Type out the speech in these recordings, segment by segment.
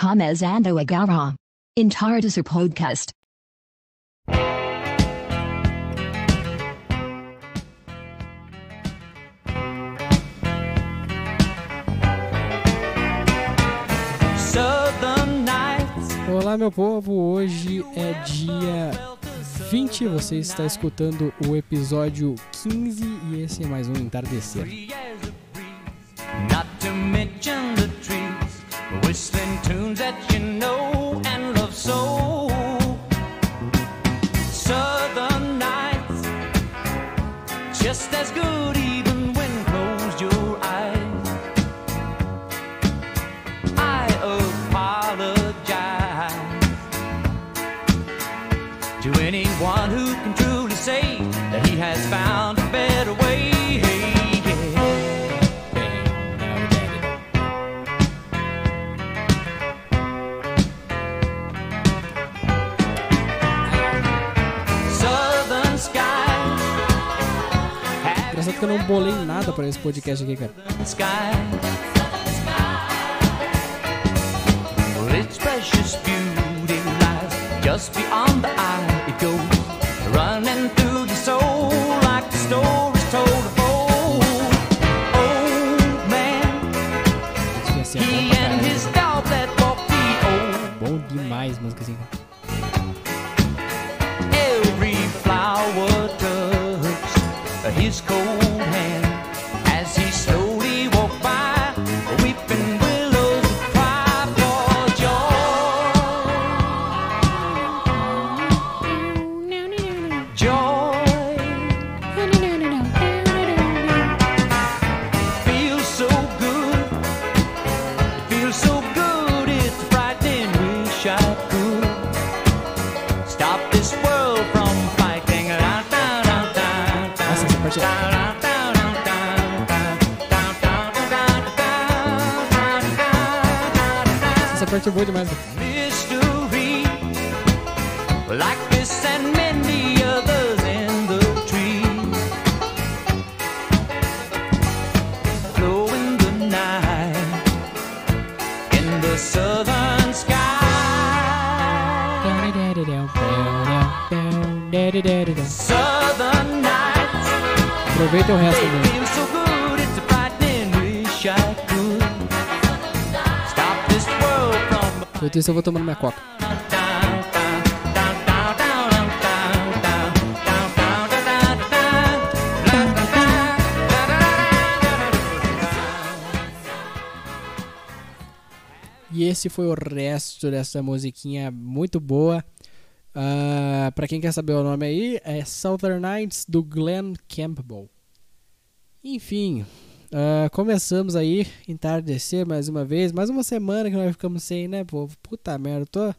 Começando agora. Entardecer Podcast. Southern Nights. Olá, meu povo. Hoje é dia 20. Você está escutando o episódio 15 e esse é mais um Entardecer. Whistling tunes that you know and love so. Southern nights, just as good bolei nada para esse podcast aqui, cara. just beyond the down. Essa parte é boa demais. cara. Mystery, like this and many others in the trees. Glow in the night, in the southern sky. Southern nights. Aproveita o resto They Enquanto isso, eu vou tomando minha coca. E esse foi o resto dessa musiquinha muito boa. Ah, uh, para quem quer saber o nome aí, é Southern Nights do Glenn Campbell. Enfim, ah, começamos aí, entardecer mais uma vez. Mais uma semana que nós ficamos sem, né, povo? Puta merda, eu tô,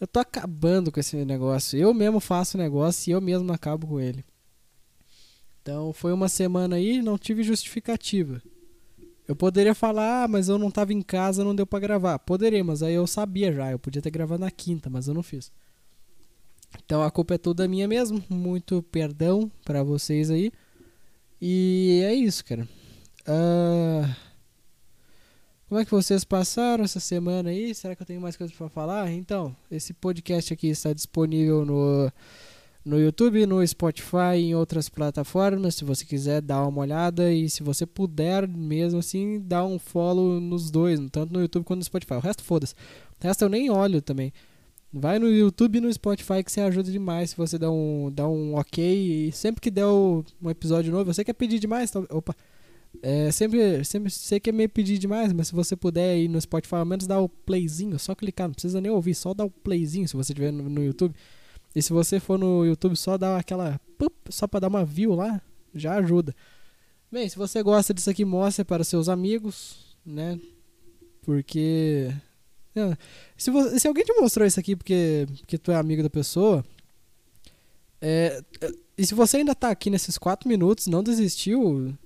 eu tô acabando com esse negócio. Eu mesmo faço o negócio e eu mesmo acabo com ele. Então foi uma semana aí, não tive justificativa. Eu poderia falar, ah, mas eu não tava em casa, não deu pra gravar. Poderia, mas aí eu sabia já. Eu podia ter gravado na quinta, mas eu não fiz. Então a culpa é toda minha mesmo. Muito perdão pra vocês aí. E é isso, cara. Ah, como é que vocês passaram essa semana aí? Será que eu tenho mais coisas pra falar? Então, esse podcast aqui está disponível no no YouTube, no Spotify e em outras plataformas. Se você quiser dar uma olhada e se você puder mesmo assim, dá um follow nos dois, tanto no YouTube quanto no Spotify. O resto foda-se. O resto eu nem olho também. Vai no YouTube e no Spotify que você ajuda demais se você dá um, dá um ok. E sempre que der um episódio novo, você quer pedir demais? Tá? Opa! É, sempre, sempre sei que é meio pedir demais, mas se você puder ir no Spotify, ao menos dar o playzinho, só clicar, não precisa nem ouvir, só dar o playzinho se você estiver no, no YouTube. E se você for no YouTube, só dar aquela. pup, só pra dar uma view lá, já ajuda. Bem, se você gosta disso aqui, mostre para seus amigos, né? Porque. Se, vo- se alguém te mostrou isso aqui porque, porque tu é amigo da pessoa. é, é, e se você ainda tá aqui nesses 4 minutos, não desistiu.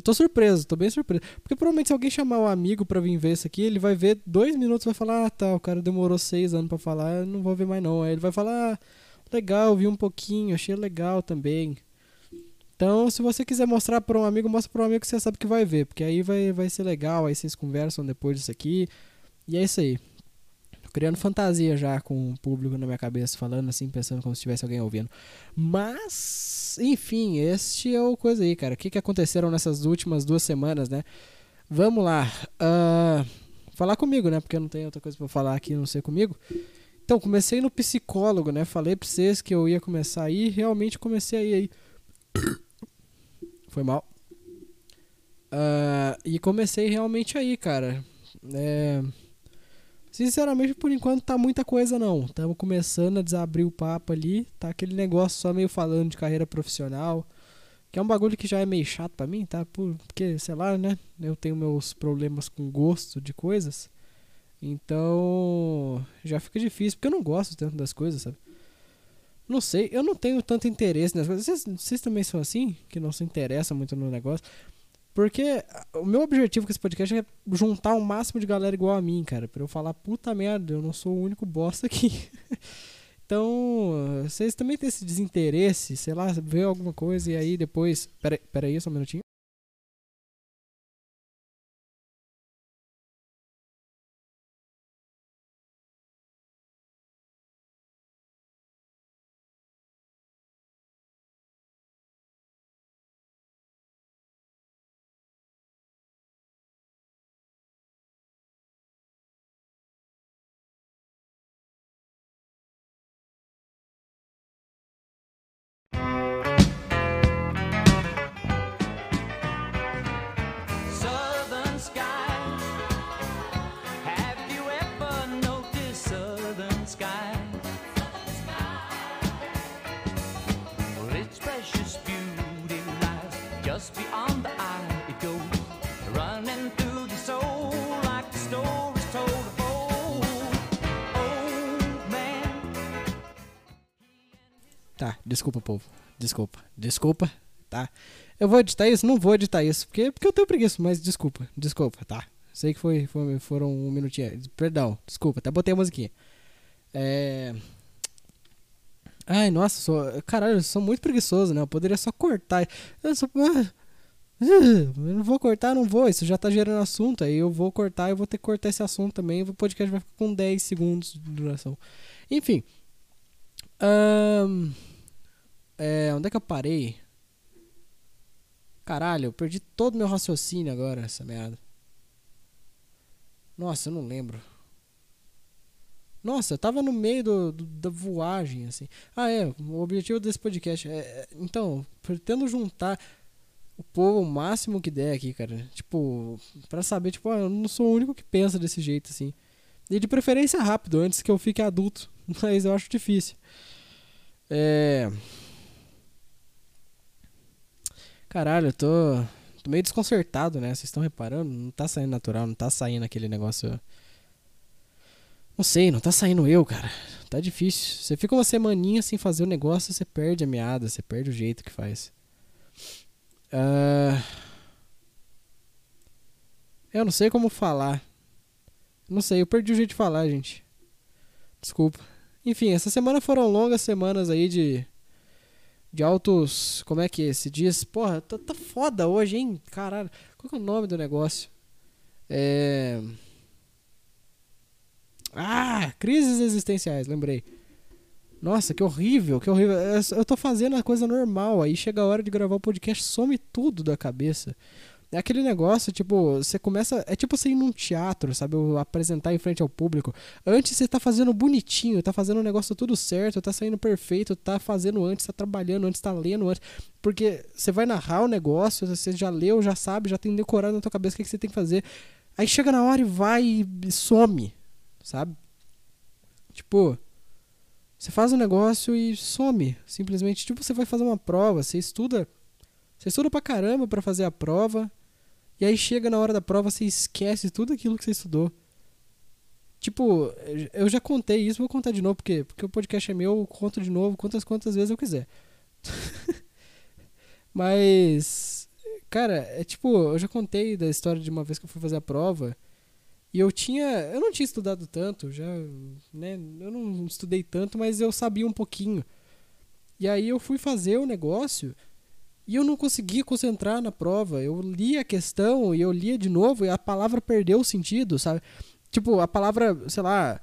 Eu tô surpreso, tô bem surpreso. Porque provavelmente se alguém chamar o amigo pra vir ver isso aqui, ele vai ver dois minutos e vai falar, ah tá, o cara demorou seis anos pra falar, não vou ver mais não. Aí ele vai falar, ah, legal, vi um pouquinho, achei legal também. Então, se você quiser mostrar para um amigo, mostra para um amigo que você sabe que vai ver, porque aí vai, vai ser legal, aí vocês conversam depois disso aqui. E é isso aí. Criando fantasia já com o público na minha cabeça, falando assim, pensando como se tivesse alguém ouvindo. Mas, enfim, este é o coisa aí, cara. O que, que aconteceram nessas últimas duas semanas, né? Vamos lá. ah, falar comigo, né? Porque eu não tenho outra coisa pra falar aqui, não ser comigo. Então, comecei no psicólogo, né? Falei pra vocês que eu ia começar aí, realmente comecei aí. aí. Foi mal. Ah, e comecei realmente aí, cara. É, Sinceramente, por enquanto tá muita coisa não. Estamos começando a desabrir o papo ali. Tá aquele negócio só meio falando de carreira profissional. Que é um bagulho que já é meio chato pra mim, tá? Por- Porque, sei lá, né? Eu tenho meus problemas com gosto de coisas. Então, já fica difícil. Porque eu não gosto tanto das coisas, sabe? Não sei, eu não tenho tanto interesse nas coisas. Vocês, vocês também são assim? Que não se interessam muito no negócio? Porque o meu objetivo com esse podcast é juntar o máximo de galera igual a mim, cara. Pra eu falar, puta merda, eu não sou o único bosta aqui. então, vocês também têm esse desinteresse, sei lá, ver alguma coisa e aí depois. Pera, pera aí, só um minutinho. Tá, desculpa, povo. Desculpa. Desculpa, tá? Eu vou editar isso? Não vou editar isso, porque, porque eu tenho preguiça, mas desculpa, desculpa, tá? Sei que foi, foi- foram um minutinho. Perdão, desculpa, até botei a musiquinha. É. Ai, nossa, sou. Caralho, eu sou muito preguiçoso, né? Eu poderia só cortar. Eu sou. ah, Eu não vou cortar, não vou. Isso já tá gerando assunto. Aí eu vou cortar, eu vou ter que cortar esse assunto também. O podcast vai ficar com 10 segundos de duração. Enfim. Ahn. É, onde é que eu parei? Caralho, eu perdi todo meu raciocínio agora, essa merda. Nossa, eu não lembro. Nossa, eu tava no meio do, do- da voagem, assim. Ah, é, o objetivo desse podcast é. é- Então, pretendo juntar o povo o máximo que der aqui, cara. Tipo, pra saber, tipo, ah, eu não sou o único que pensa desse jeito, assim. E de preferência rápido, antes que eu fique adulto. Mas eu acho difícil. É. Caralho, eu tô, tô meio desconcertado, né? Vocês estão reparando? Não tá saindo natural, não tá saindo aquele negócio. Não sei, não tá saindo eu, cara. Tá difícil. Você fica uma semaninha sem fazer o negócio, você perde a meada, você perde o jeito que faz. Ah, Eu não sei como falar. Não sei, eu perdi o jeito de falar, gente. Desculpa. Enfim, essa semana foram longas semanas aí de de altos. Como é que se diz? Porra, tá, tá foda hoje, hein? Caralho. Qual que é o nome do negócio? É. Ah! Crises existenciais, lembrei. Nossa, que horrível, que horrível. Eu tô fazendo a coisa normal, aí chega a hora de gravar o podcast, some tudo da cabeça. É aquele negócio, tipo, você começa. É tipo você ir num teatro, sabe? Apresentar em frente ao público. Antes você tá fazendo bonitinho, tá fazendo o negócio tudo certo, tá saindo perfeito, tá fazendo antes, tá trabalhando antes, tá lendo antes. Porque você vai narrar o negócio, você já leu, já sabe, já tem decorado na tua cabeça o que, que você tem que fazer. Aí chega na hora e vai e some, sabe? Tipo, você faz um negócio e some. Simplesmente, tipo, você vai fazer uma prova, você estuda. Você estuda pra caramba pra fazer a prova. E aí chega na hora da prova, você esquece tudo aquilo que você estudou. Tipo, eu já contei isso, vou contar de novo, porque, porque o podcast é meu, eu conto de novo quantas quantas vezes eu quiser. Mas, cara, é tipo, eu já contei da história de uma vez que eu fui fazer a prova. E eu tinha. Eu não tinha estudado tanto, já. Né, eu não estudei tanto, mas eu sabia um pouquinho. E aí eu fui fazer o negócio. E eu não conseguia concentrar na prova. Eu li a questão e eu lia de novo e a palavra perdeu o sentido, sabe? Tipo, a palavra, sei lá,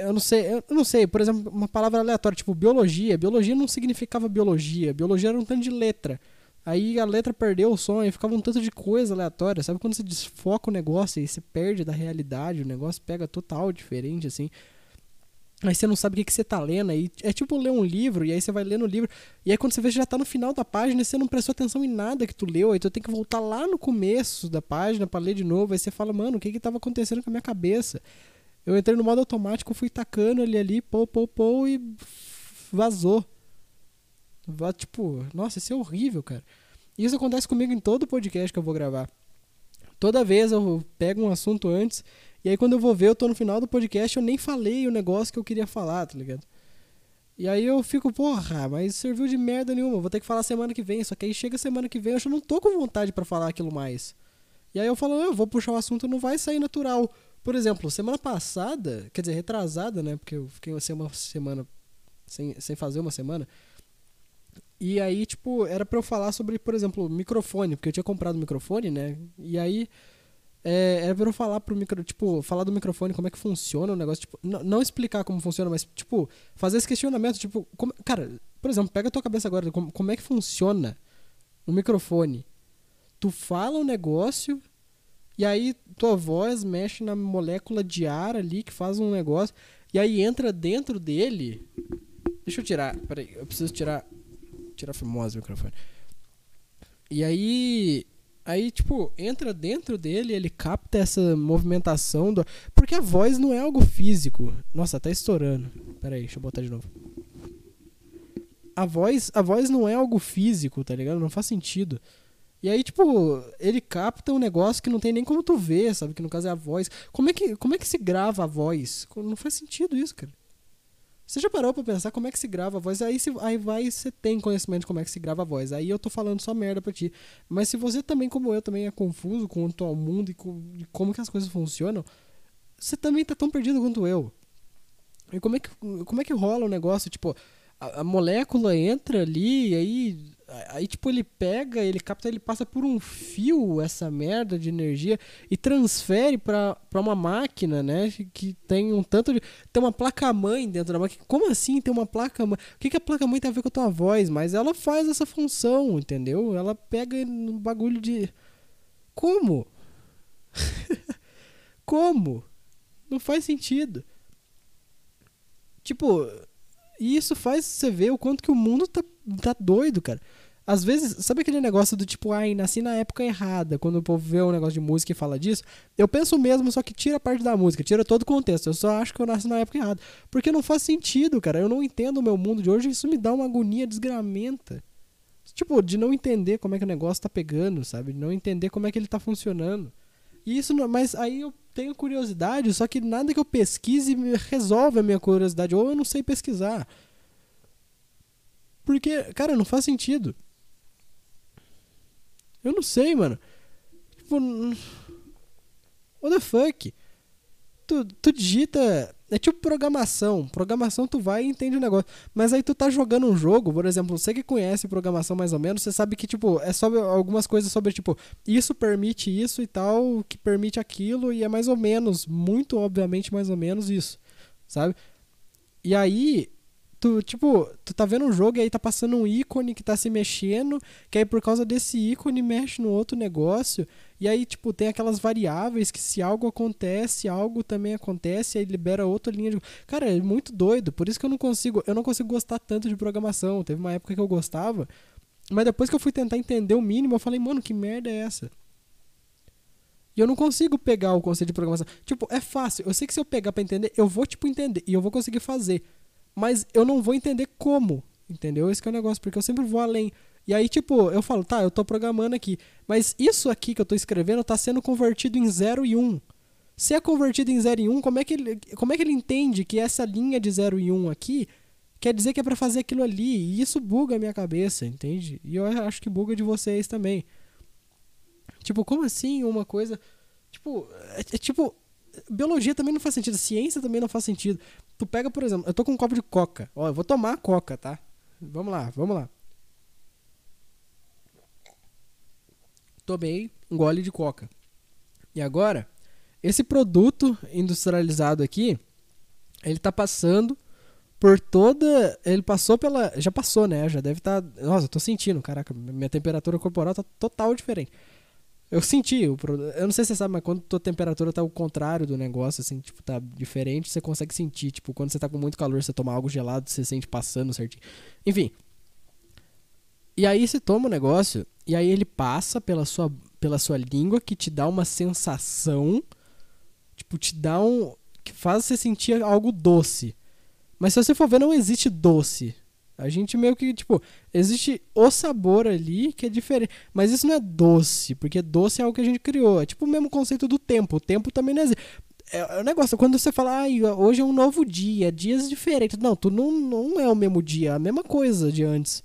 Eu não sei, eu não sei, por exemplo, uma palavra aleatória, tipo biologia. Biologia não significava biologia. Biologia era um tanto de letra. Aí a letra perdeu o som e ficava um tanto de coisa aleatória. Sabe quando você desfoca o negócio e você perde da realidade, o negócio pega total diferente, assim. Aí você não sabe o que, que você tá lendo. Aí é tipo ler um livro, e aí você vai lendo o livro. E aí quando você vê, já tá no final da página e você não prestou atenção em nada que tu leu. Aí tu tem que voltar lá no começo da página para ler de novo. Aí você fala, mano, o que que tava acontecendo com a minha cabeça? Eu entrei no modo automático, fui tacando ele ali, pô, pô, pô, e vazou. Va- Tipo, nossa, isso é horrível, cara. Isso acontece comigo em todo podcast que eu vou gravar. Toda vez eu pego um assunto antes, e aí quando eu vou ver, eu tô no final do podcast, eu nem falei o negócio que eu queria falar, tá ligado? E aí eu fico, porra, mas serviu de merda nenhuma, vou ter que falar semana que vem. Só que aí chega semana que vem, eu já não tô com vontade pra falar aquilo mais. E aí eu falo, eu vou puxar o assunto, não vai sair natural. Por exemplo, semana passada, quer dizer, retrasada, né? Porque eu fiquei assim, uma semana sem, sem fazer uma semana. E aí, tipo, era pra eu falar sobre, por exemplo, microfone, porque eu tinha comprado microfone, né? E aí é, era pra eu falar pro micro, tipo, falar do microfone, como é que funciona o negócio, tipo, não explicar como funciona, mas, tipo, fazer esse questionamento, tipo, como- cara, por exemplo, pega a tua cabeça agora, como, como é que funciona o microfone? Tu fala um negócio e aí tua voz mexe na molécula de ar ali que faz um negócio e aí entra dentro dele. Deixa eu tirar, peraí, eu preciso tirar tirar famosa o microfone. E aí aí tipo entra dentro dele, ele capta essa movimentação do porque a voz não é algo físico. Nossa, tá estourando. Peraí, deixa eu botar de novo. A voz, a voz não é algo físico, tá ligado? Não faz sentido. E aí, tipo, ele capta um negócio que não tem nem como tu ver, sabe? Que no caso é a voz. Como é que, como é que se grava a voz? Não faz sentido isso, cara. Você já parou pra pensar como é que se grava a voz? Aí, se, aí vai, você tem conhecimento de como é que se grava a voz. Aí eu tô falando só merda pra ti. Mas se você também, como eu, também é confuso quanto ao mundo e, com, como que as coisas funcionam, você também tá tão perdido quanto eu. E como é que, como é que rola o negócio? Tipo, a, a molécula entra ali, e aí, aí, tipo, ele pega, ele capta, ele passa por um fio essa merda de energia e transfere pra uma máquina, né? Que tem um tanto de. Tem uma placa-mãe dentro da máquina. Como assim tem uma placa-mãe? O que, que a placa-mãe tem a ver com a tua voz? Mas ela faz essa função, entendeu? Ela pega no bagulho de. Como? Como? Não faz sentido. Tipo, e isso faz você ver o quanto que o mundo tá, tá doido, cara. Às vezes, sabe aquele negócio do tipo, ai, nasci na época errada, quando o povo vê um negócio de música e fala disso? Eu penso mesmo, só que tira a parte da música, tira todo o contexto. Eu só acho que eu nasci na época errada. Porque não faz sentido, cara. Eu não entendo o meu mundo de hoje e isso me dá uma agonia desgramenta. Tipo, de não entender como é que o negócio tá pegando, sabe? De não entender como é que ele tá funcionando. E isso, não, mas aí eu tenho curiosidade, só que nada que eu pesquise resolve a minha curiosidade, ou eu não sei pesquisar. Porque, cara, não faz sentido. Eu não sei, mano. Tipo, what the fuck? Tu, tu digita. É tipo programação. Programação tu vai e entende o negócio. Mas aí tu tá jogando um jogo, por exemplo, você que conhece programação mais ou menos, você sabe que, tipo, é sobre algumas coisas sobre, tipo, isso permite isso e tal, que permite aquilo, e é mais ou menos, muito obviamente mais ou menos isso, sabe? E aí, tu, tipo, tu tá vendo um jogo e aí tá passando um ícone que tá se mexendo, que aí por causa desse ícone mexe no outro negócio, e aí, tipo, tem aquelas variáveis que se algo acontece, algo também acontece, aí libera outra linha de. Cara, é muito doido. Por isso que eu não consigo. Eu não consigo gostar tanto de programação. Teve uma época que eu gostava. Mas depois que eu fui tentar entender o mínimo, eu falei, mano, que merda é essa? E eu não consigo pegar o conceito de programação. Tipo, é fácil. Eu sei que se eu pegar pra entender, eu vou, tipo, entender. E eu vou conseguir fazer. Mas eu não vou entender como. Entendeu? Esse é o negócio. Porque eu sempre vou além. E aí, tipo, eu falo, tá, eu tô programando aqui. Mas isso aqui que eu tô escrevendo tá sendo convertido em 0 e 1. Um. Se é convertido em 0 e 1, um, como, é que ele, como é que ele entende que essa linha de 0 e 1 um aqui quer dizer que é pra fazer aquilo ali? E isso buga a minha cabeça, entende? E eu acho que buga de vocês também. Tipo, como assim uma coisa. Tipo, é, é tipo. Biologia também não faz sentido, ciência também não faz sentido. Tu pega, por exemplo, eu tô com um copo de coca. Ó, eu vou tomar coca, tá? Vamos lá, vamos lá. Tomei um gole de coca. E agora, esse produto industrializado aqui, Ele tá passando por toda. Ele passou pela. Já passou, né? Já deve estar. Tá... Nossa, eu tô sentindo, caraca, minha temperatura corporal tá total diferente. Eu senti, o pro... eu não sei se você sabe, mas quando tua temperatura tá o contrário do negócio, assim, tipo, tá diferente, você consegue sentir. Tipo, quando você tá com muito calor, você toma algo gelado, você sente passando certinho. Enfim. E aí você toma o negócio, e aí ele passa pela sua, pela sua língua, que te dá uma sensação, tipo, te dá um. que faz você sentir algo doce. Mas se você for ver, não existe doce. A gente meio que, tipo, existe o sabor ali que é diferente. Mas isso não é doce, porque doce é algo que a gente criou. É tipo o mesmo conceito do tempo. O tempo também não existe. É, é um negócio, quando você fala, ah, hoje é um novo dia, dias diferentes. Não, tu não, não é o mesmo dia, é a mesma coisa de antes.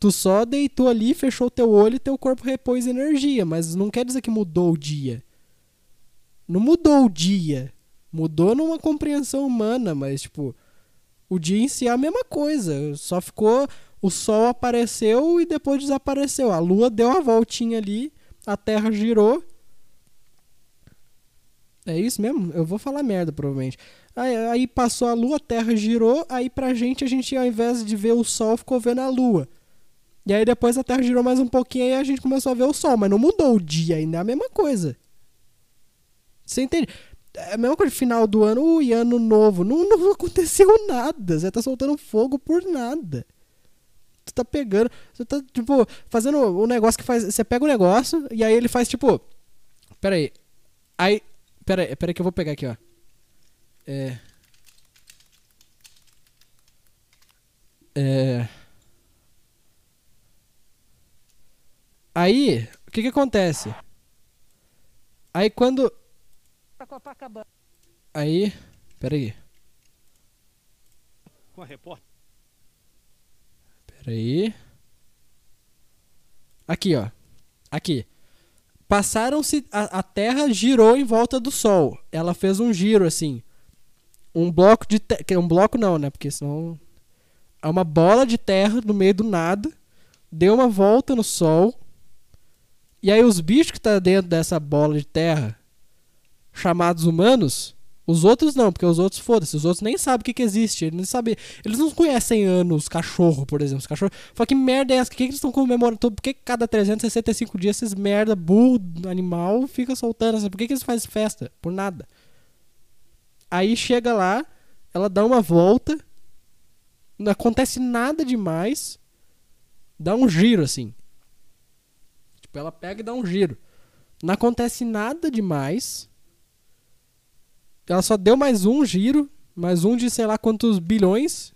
Tu só deitou ali, fechou teu olho e teu corpo repôs energia, mas não quer dizer que mudou o dia. Não mudou o dia. Mudou numa compreensão humana, mas tipo, o dia em si é a mesma coisa. Só ficou. O sol apareceu e depois desapareceu. A lua deu a voltinha ali, a terra girou. É isso mesmo? Eu vou falar merda, provavelmente. Aí, aí, passou a lua, a terra girou. Aí pra gente, a gente, ao invés de ver o sol, ficou vendo a lua. E aí depois a terra girou mais um pouquinho e a gente começou a ver o sol. Mas não mudou o dia ainda, é a mesma coisa. Você entende? É a mesma coisa, final do ano, ui, ano novo. Não, não aconteceu nada. Você tá soltando fogo por nada. Você tá pegando. Você tá, tipo, fazendo um negócio que faz. Você pega o um negócio e aí ele faz, tipo. Pera aí. Aí. Pera aí, pera aí que eu vou pegar aqui, ó. É. É. Aí, o que que acontece? Aí quando pra Copacabana. Aí, peraí. Com a repórter. Peraí. Aqui, ó. Aqui. Passaram-se. A, a Terra girou em volta do Sol. Ela fez um giro assim. Um bloco de. Te... Um bloco não, né? Porque senão. É uma bola de terra no meio do nada. Deu uma volta no Sol. E aí os bichos que tá dentro dessa bola de terra chamados humanos, os outros não, porque os outros, foda-se, os outros nem sabem o que, que existe. Eles não sabem. Eles não conhecem anos, cachorro, por exemplo. Os cachorros. Fala que merda é essa? O que, que eles estão comemorando? Por que cada 365 dias esses merda, burro, animal, fica soltando? Por que, que eles fazem festa? Por nada. Aí chega lá, ela dá uma volta, não acontece nada demais, dá um giro assim. Tipo, ela pega e dá um giro. Não acontece nada demais. Ela só deu mais um giro, mais um de sei lá quantos bilhões.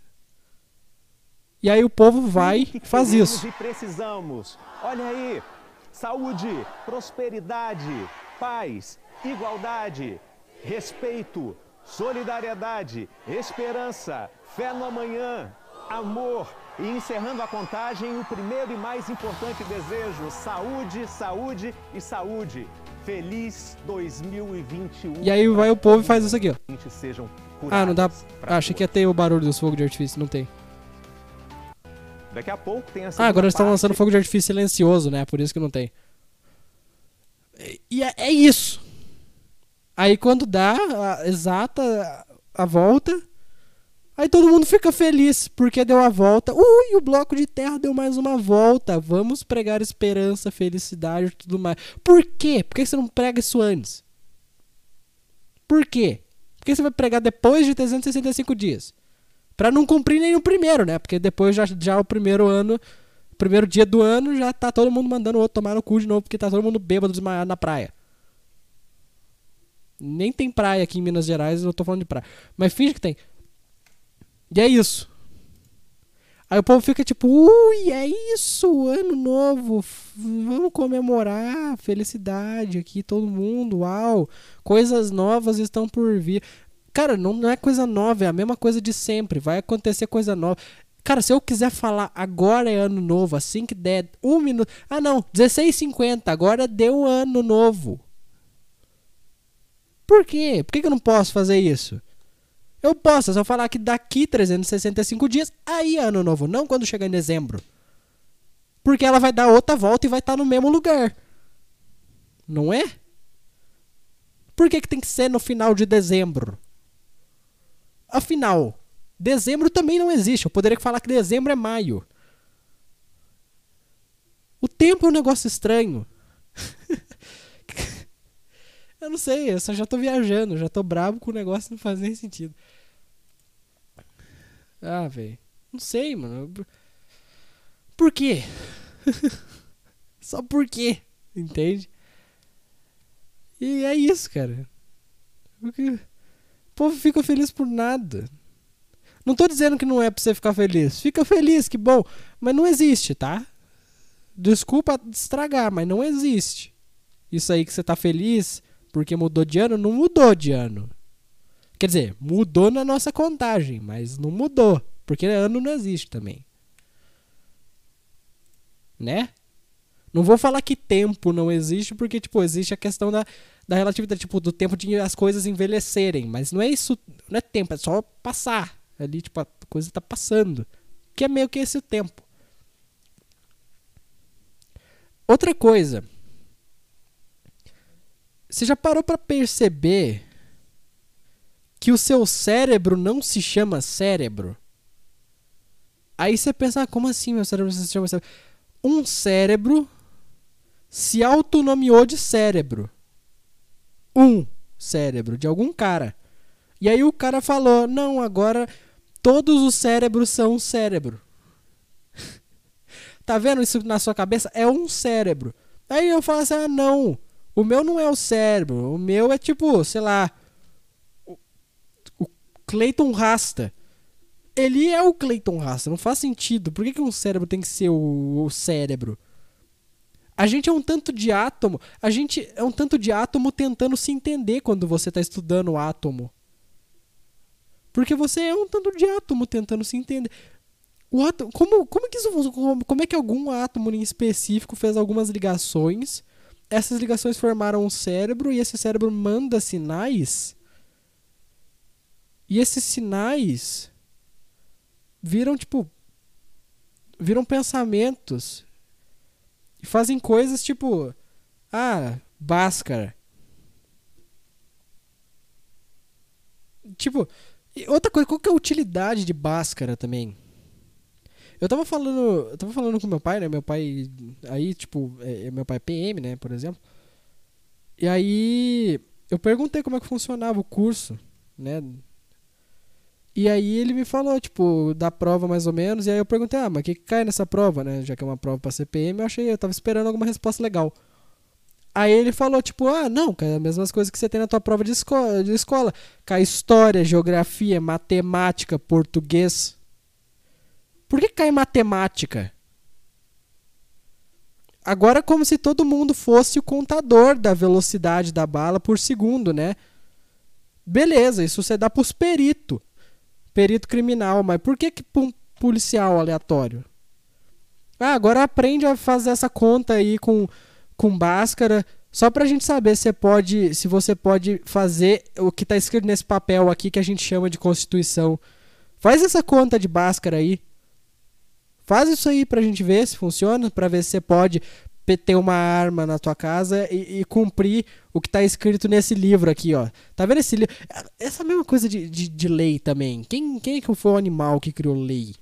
E aí o povo vai e faz isso. E precisamos. Olha aí, saúde, prosperidade, paz, igualdade, respeito, solidariedade, esperança, fé no amanhã, amor. E encerrando a contagem, o primeiro e mais importante desejo: saúde, saúde e saúde. Feliz 2021. E aí vai o povo e faz isso aqui, ó. Ah, não dá. Ah, achei que ia ter o barulho dos fogos de artifício, não tem. Daqui a pouco tem a Ah, agora eles estão lançando fogo de artifício silencioso, né? Por isso que não tem. E é, é isso. Aí quando dá a exata a volta, Aí todo mundo fica feliz porque deu a volta. Ui, o bloco de terra deu mais uma volta. Vamos pregar esperança, felicidade e tudo mais. Por quê? Por que você não prega isso antes? Por quê? Por que você vai pregar depois de 365 dias? Para não cumprir nem o primeiro, né? Porque depois já, já o primeiro ano, primeiro dia do ano, já tá todo mundo mandando o outro tomar no cu de novo porque tá todo mundo bêbado desmaiado na praia. Nem tem praia aqui em Minas Gerais, eu tô falando de praia. Mas finge que tem. E é isso. Aí o povo fica tipo, ui, é isso, ano novo, vamos comemorar, felicidade aqui, todo mundo, uau, coisas novas estão por vir. Cara, não, não é coisa nova, é a mesma coisa de sempre, vai acontecer coisa nova. Cara, se eu quiser falar agora é ano novo, assim que der um minuto. Ah, não, 16h50, agora deu ano novo. Por quê? Por que, que eu não posso fazer isso? Eu posso só falar que daqui 365 dias, aí é ano novo, não quando chegar em dezembro. Porque ela vai dar outra volta e vai estar no mesmo lugar. Não é? Por que, que tem que ser no final de dezembro? Afinal, dezembro também não existe. Eu poderia falar que dezembro é maio. O tempo é um negócio estranho. eu não sei, eu só já tô viajando, já tô bravo com o negócio, não faz nem sentido. Ah, velho. Não sei, mano. Por quê? Só por quê? Entende? E é isso, cara. Porque o povo fica feliz por nada. Não tô dizendo que não é pra você ficar feliz. Fica feliz, que bom. Mas não existe, tá? Desculpa estragar, mas não existe. Isso aí que você tá feliz porque mudou de ano, não mudou de ano. Quer dizer, mudou na nossa contagem, mas não mudou. Porque ano não existe também. Né? Não vou falar que tempo não existe, porque, tipo, existe a questão da, da relatividade, tipo, do tempo de as coisas envelhecerem. Mas não é isso, não é tempo, é só passar. Ali, tipo, a coisa tá passando. Que é meio que esse o tempo. Outra coisa. Você já parou para perceber que o seu cérebro não se chama cérebro? Aí você pensa, ah, como assim meu cérebro se chama cérebro? Um cérebro se autonomeou de cérebro. Um cérebro de algum cara. E aí o cara falou: "Não, agora todos os cérebros são um cérebro". tá vendo isso na sua cabeça? É um cérebro. Aí eu falo assim: "Ah, não. O meu não é o cérebro. O meu é tipo, sei lá, Clayton Rasta ele é o Clayton Rasta, não faz sentido. Por que, que um cérebro tem que ser o, o, cérebro? A gente é um tanto de átomo, a gente é um tanto de átomo tentando se entender quando você está estudando o átomo. Porque você é um tanto de átomo tentando se entender. O átomo, como, como, que isso, como, como é que algum átomo em específico fez algumas ligações? Essas ligações formaram um cérebro e esse cérebro manda sinais. E esses sinais viram, tipo. Viram pensamentos. E fazem coisas tipo. Ah, Bhaskara. Tipo. outra coisa, qual que é a utilidade de Bhaskara também? Eu tava falando. Eu tava falando com meu pai, né? Meu pai. Aí, tipo, é, é meu pai é PM, né, por exemplo. E aí. Eu perguntei como é que funcionava o curso, né? E aí ele me falou, tipo, da prova mais ou menos, e aí eu perguntei, ah, mas o que, que cai nessa prova, né? Já que é uma prova pra CPM, eu achei, eu tava esperando alguma resposta legal. Aí ele falou, tipo, ah, não, cai as mesmas coisas que você tem na tua prova de escola, de escola. Cai história, geografia, matemática, português. Por que cai matemática? Agora como se todo mundo fosse o contador da velocidade da bala por segundo, né? Beleza, isso você dá pros peritos perito criminal, mas por que, que um policial aleatório? Ah, agora aprende a fazer essa conta aí com, com Bhaskara, só pra gente saber se, pode, se você pode fazer o que tá escrito nesse papel aqui que a gente chama de Constituição. Faz essa conta de Bhaskara aí. Faz isso aí pra gente ver se funciona, pra ver se você pode ter uma arma na tua casa e, e, cumprir o que está escrito nesse livro aqui, ó. Tá vendo esse livro? Essa mesma coisa de, de, de, lei também. Quem, quem é que foi o animal que criou lei?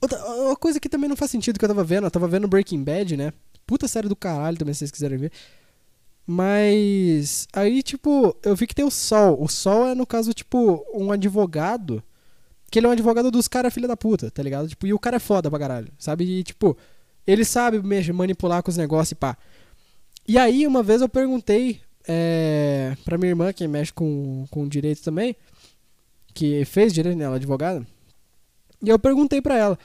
Outra uma coisa que também não faz sentido que eu tava vendo, eu tava vendo Breaking Bad, né? Puta série do caralho também, se vocês quiserem ver. Mas aí, tipo, eu vi que tem o Sol. O Sol é, no caso, tipo, um advogado. Que ele é um advogado dos caras filha da puta, tá ligado? Tipo, e o cara é foda pra caralho, sabe? E, tipo, ele sabe manipular com os negócios e pá. E aí, uma vez eu perguntei é, pra minha irmã, que mexe com, com direito também, que fez direito, né? Ela é advogada. E eu perguntei pra ela: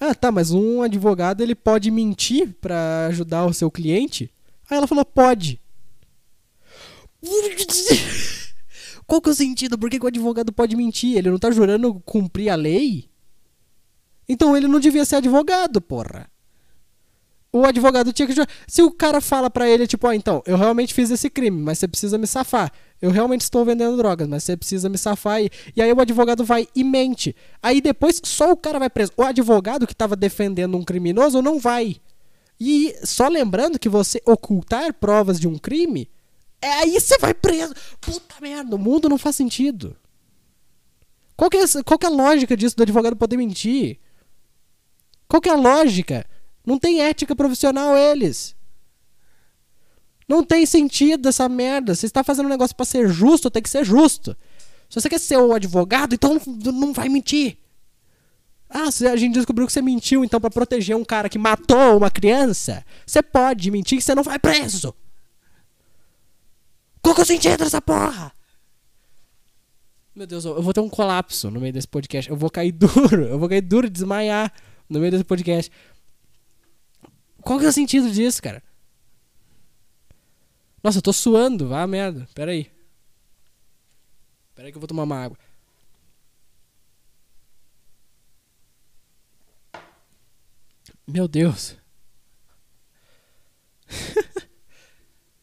Ah, tá, mas um advogado ele pode mentir pra ajudar o seu cliente? Aí ela falou: Pode. Qual que é o sentido? Por que, que o advogado pode mentir? Ele não tá jurando cumprir a lei? Então ele não devia ser advogado, porra o advogado tinha que Se o cara fala para ele, tipo, ó, oh, então, eu realmente fiz esse crime, mas você precisa me safar. Eu realmente estou vendendo drogas, mas você precisa me safar. E, e aí o advogado vai e mente. Aí depois só o cara vai preso. O advogado que estava defendendo um criminoso não vai. E só lembrando que você ocultar provas de um crime É aí você vai preso. Puta merda, o mundo não faz sentido. Qual que, é, qual que é a lógica disso do advogado poder mentir? Qual que é a lógica? Não tem ética profissional eles. Não tem sentido essa merda. Você está fazendo um negócio pra ser justo, tem que ser justo. Se você quer ser o advogado, então não vai mentir. Ah, a gente descobriu que você mentiu, então, pra proteger um cara que matou uma criança, você pode mentir que você não vai preso. Qual que é o sentido dessa porra? Meu Deus, eu vou ter um colapso no meio desse podcast. Eu vou cair duro, eu vou cair duro e desmaiar no meio desse podcast. Qual que é o sentido disso, cara? Nossa, eu tô suando, vá merda. Pera aí. Pera aí que eu vou tomar uma água. Meu Deus.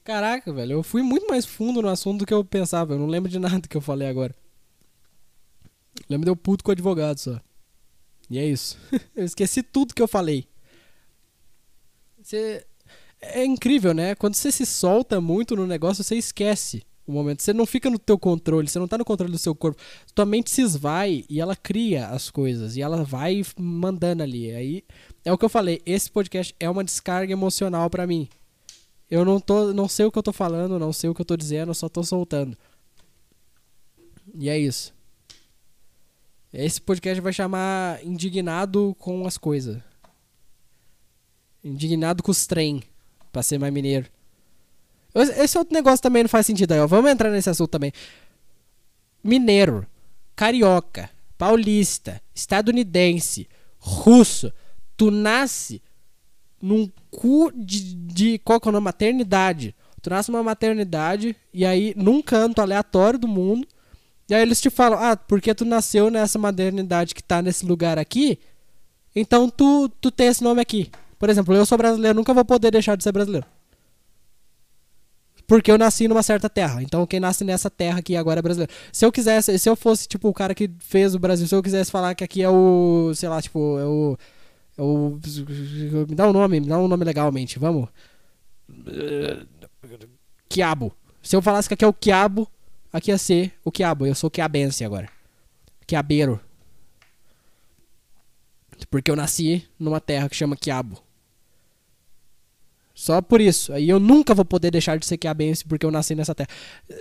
Caraca, velho, eu fui muito mais fundo no assunto do que eu pensava. Eu não lembro de nada que eu falei agora. Lembro de eu puto com o advogado só. E é isso. eu esqueci tudo que eu falei. Você... É incrível, né? Quando você se solta muito no negócio, você esquece o momento. Você não fica no teu controle, você não tá no controle do seu corpo. Tua mente se esvai e ela cria as coisas. E ela vai mandando ali. Aí é o que eu falei. Esse podcast é uma descarga emocional pra mim. Eu não tô, não sei o que eu tô falando, não sei o que eu tô dizendo, eu só tô soltando. E é isso. Esse podcast vai chamar Indignado com as coisas. Indignado com os trem, pra ser mais mineiro. Esse outro negócio também não faz sentido aí, ó. Vamos entrar nesse assunto também. Mineiro, carioca, paulista, estadunidense, russo, tu nasce num cu de, de qual que é o nome? Maternidade. Tu nasce numa maternidade e aí num canto aleatório do mundo. E aí eles te falam: "Ah, porque tu nasceu nessa maternidade que tá nesse lugar aqui, então tu tu tem esse nome aqui". Por exemplo, eu sou brasileiro, nunca vou poder deixar de ser brasileiro. Porque eu nasci numa certa terra. Então quem nasce nessa terra aqui agora é brasileiro. Se eu quisesse, se eu fosse tipo o cara que fez o Brasil, se eu quisesse falar que aqui é o, sei lá, tipo, é o é o me dá um nome, me dá um nome legalmente, vamos. Quiabo. Se eu falasse que aqui é o quiabo, aqui ia ser o quiabo. Eu sou quiabense agora. Quiabeiro. Porque eu nasci numa terra que chama quiabo. Só por isso. Aí eu nunca vou poder deixar de ser quiabense porque eu nasci nessa terra.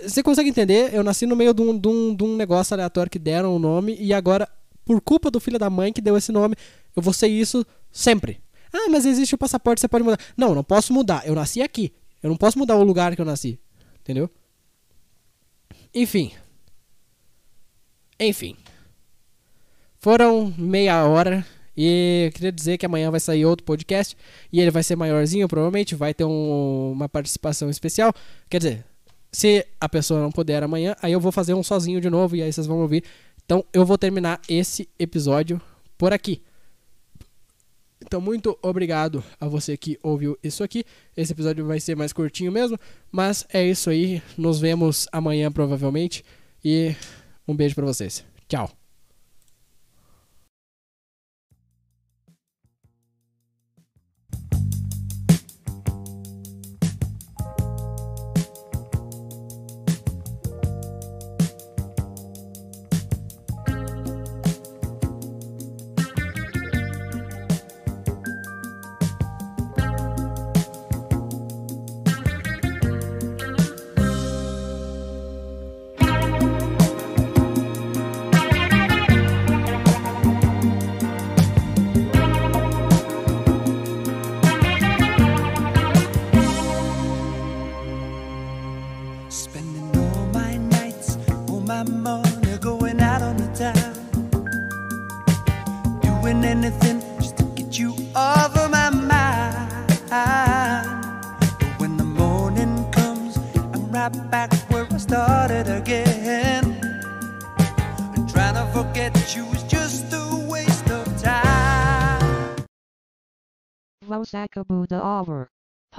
Você consegue entender? Eu nasci no meio de um, de um, de um negócio aleatório que deram o um nome e agora, por culpa do filho da mãe que deu esse nome, eu vou ser isso sempre. Ah, mas existe o passaporte, você pode mudar. Não, não posso mudar. Eu nasci aqui. Eu não posso mudar o lugar que eu nasci. Entendeu? Enfim. Enfim. Foram meia hora. E queria dizer que amanhã vai sair outro podcast. E ele vai ser maiorzinho, provavelmente. Vai ter um- uma participação especial. Quer dizer, se a pessoa não puder amanhã, aí eu vou fazer um sozinho de novo. E aí vocês vão ouvir. Então eu vou terminar esse episódio por aqui. Então, muito obrigado a você que ouviu isso aqui. Esse episódio vai ser mais curtinho mesmo, mas é isso aí. Nos vemos amanhã, provavelmente. E um beijo pra vocês. Tchau.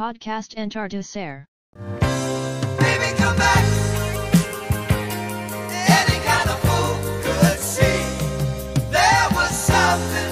podcast Entar du Ser. Baby, come back. Any kind of fool could see there was something.